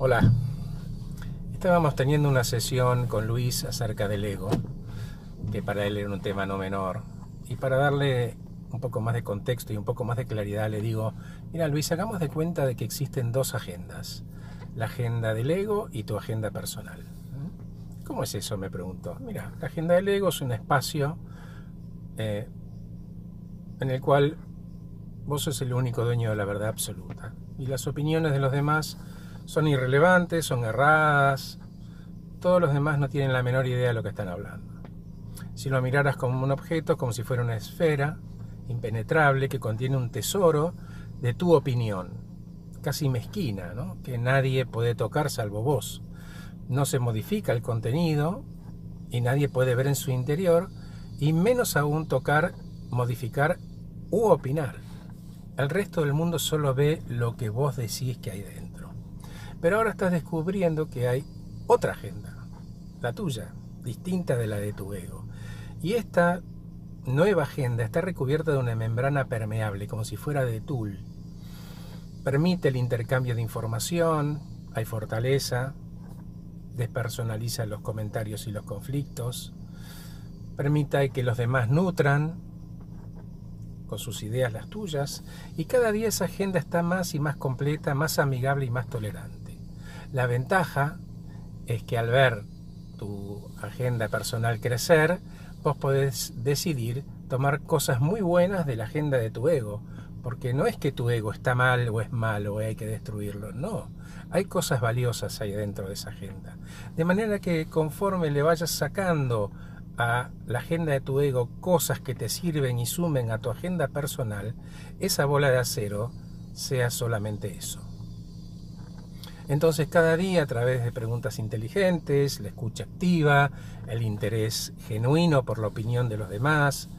Hola. Estábamos teniendo una sesión con Luis acerca del ego, que para él era un tema no menor. Y para darle un poco más de contexto y un poco más de claridad, le digo, mira Luis, hagamos de cuenta de que existen dos agendas, la agenda del ego y tu agenda personal. ¿Cómo es eso? me preguntó. Mira, la agenda del ego es un espacio eh, en el cual vos sos el único dueño de la verdad absoluta. Y las opiniones de los demás son irrelevantes, son erradas, todos los demás no tienen la menor idea de lo que están hablando. Si lo miraras como un objeto, como si fuera una esfera impenetrable que contiene un tesoro de tu opinión, casi mezquina, que nadie puede tocar salvo vos. No se modifica el contenido y nadie puede ver en su interior, y menos aún tocar, modificar u opinar. El resto del mundo solo ve lo que vos decís que hay dentro. Pero ahora estás descubriendo que hay otra agenda, la tuya, distinta de la de tu ego. Y esta nueva agenda está recubierta de una membrana permeable, como si fuera de tul. Permite el intercambio de información, hay fortaleza, despersonaliza los comentarios y los conflictos, permite que los demás nutran con sus ideas las tuyas, y cada día esa agenda está más y más completa, más amigable y más tolerante. La ventaja es que al ver tu agenda personal crecer, vos podés decidir tomar cosas muy buenas de la agenda de tu ego, porque no es que tu ego está mal o es malo o hay que destruirlo, no, hay cosas valiosas ahí dentro de esa agenda. De manera que conforme le vayas sacando a la agenda de tu ego cosas que te sirven y sumen a tu agenda personal, esa bola de acero sea solamente eso. Entonces cada día a través de preguntas inteligentes, la escucha activa, el interés genuino por la opinión de los demás,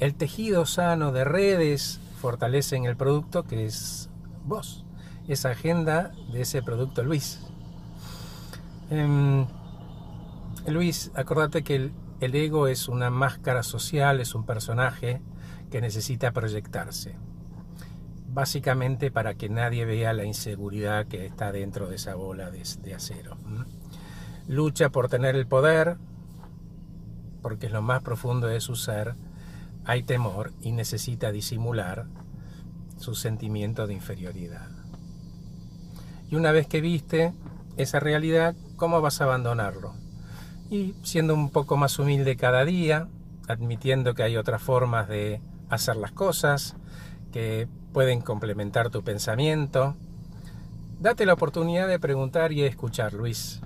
el tejido sano de redes fortalecen el producto que es vos, esa agenda de ese producto Luis. Em, Luis, acordate que el, el ego es una máscara social, es un personaje que necesita proyectarse básicamente para que nadie vea la inseguridad que está dentro de esa bola de, acero. Lucha por tener el poder, porque es lo más profundo de su ser, hay temor y necesita disimular su sentimiento de inferioridad. Y una vez que viste esa realidad, ¿cómo vas a abandonarlo? Y siendo un poco más humilde cada día, admitiendo que hay otras formas de hacer las cosas, que pueden complementar tu pensamiento. Date la oportunidad de preguntar y escuchar, Luis.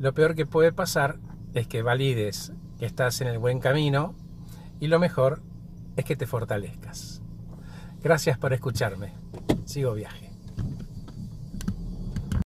Lo peor que puede pasar es que valides que estás en el buen camino y lo mejor es que te fortalezcas. Gracias por escucharme. Sigo viaje.